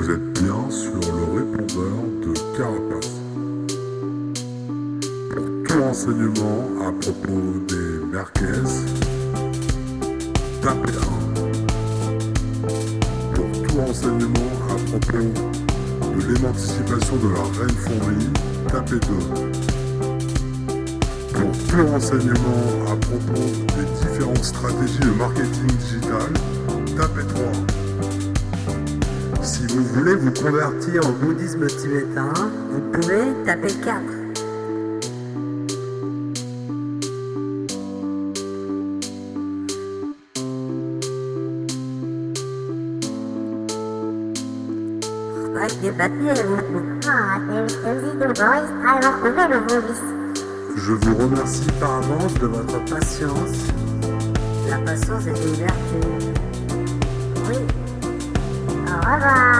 1 sur le répondeur de Carapace. Pour tout renseignement à propos des merguez, tapez 1. Pour tout renseignement à propos de l'émancipation de la reine fourmi, tapez 2. Pour tout renseignement à propos des différentes stratégies de marketing vous voulez vous convertir au bouddhisme tibétain, vous pouvez taper 4. Avec des papiers, vous. Ah, tem, temos ido dois para não comer o vulvis. Je vous remercie par avance de votre patience. La patience est une vertu. Oui. Au revoir.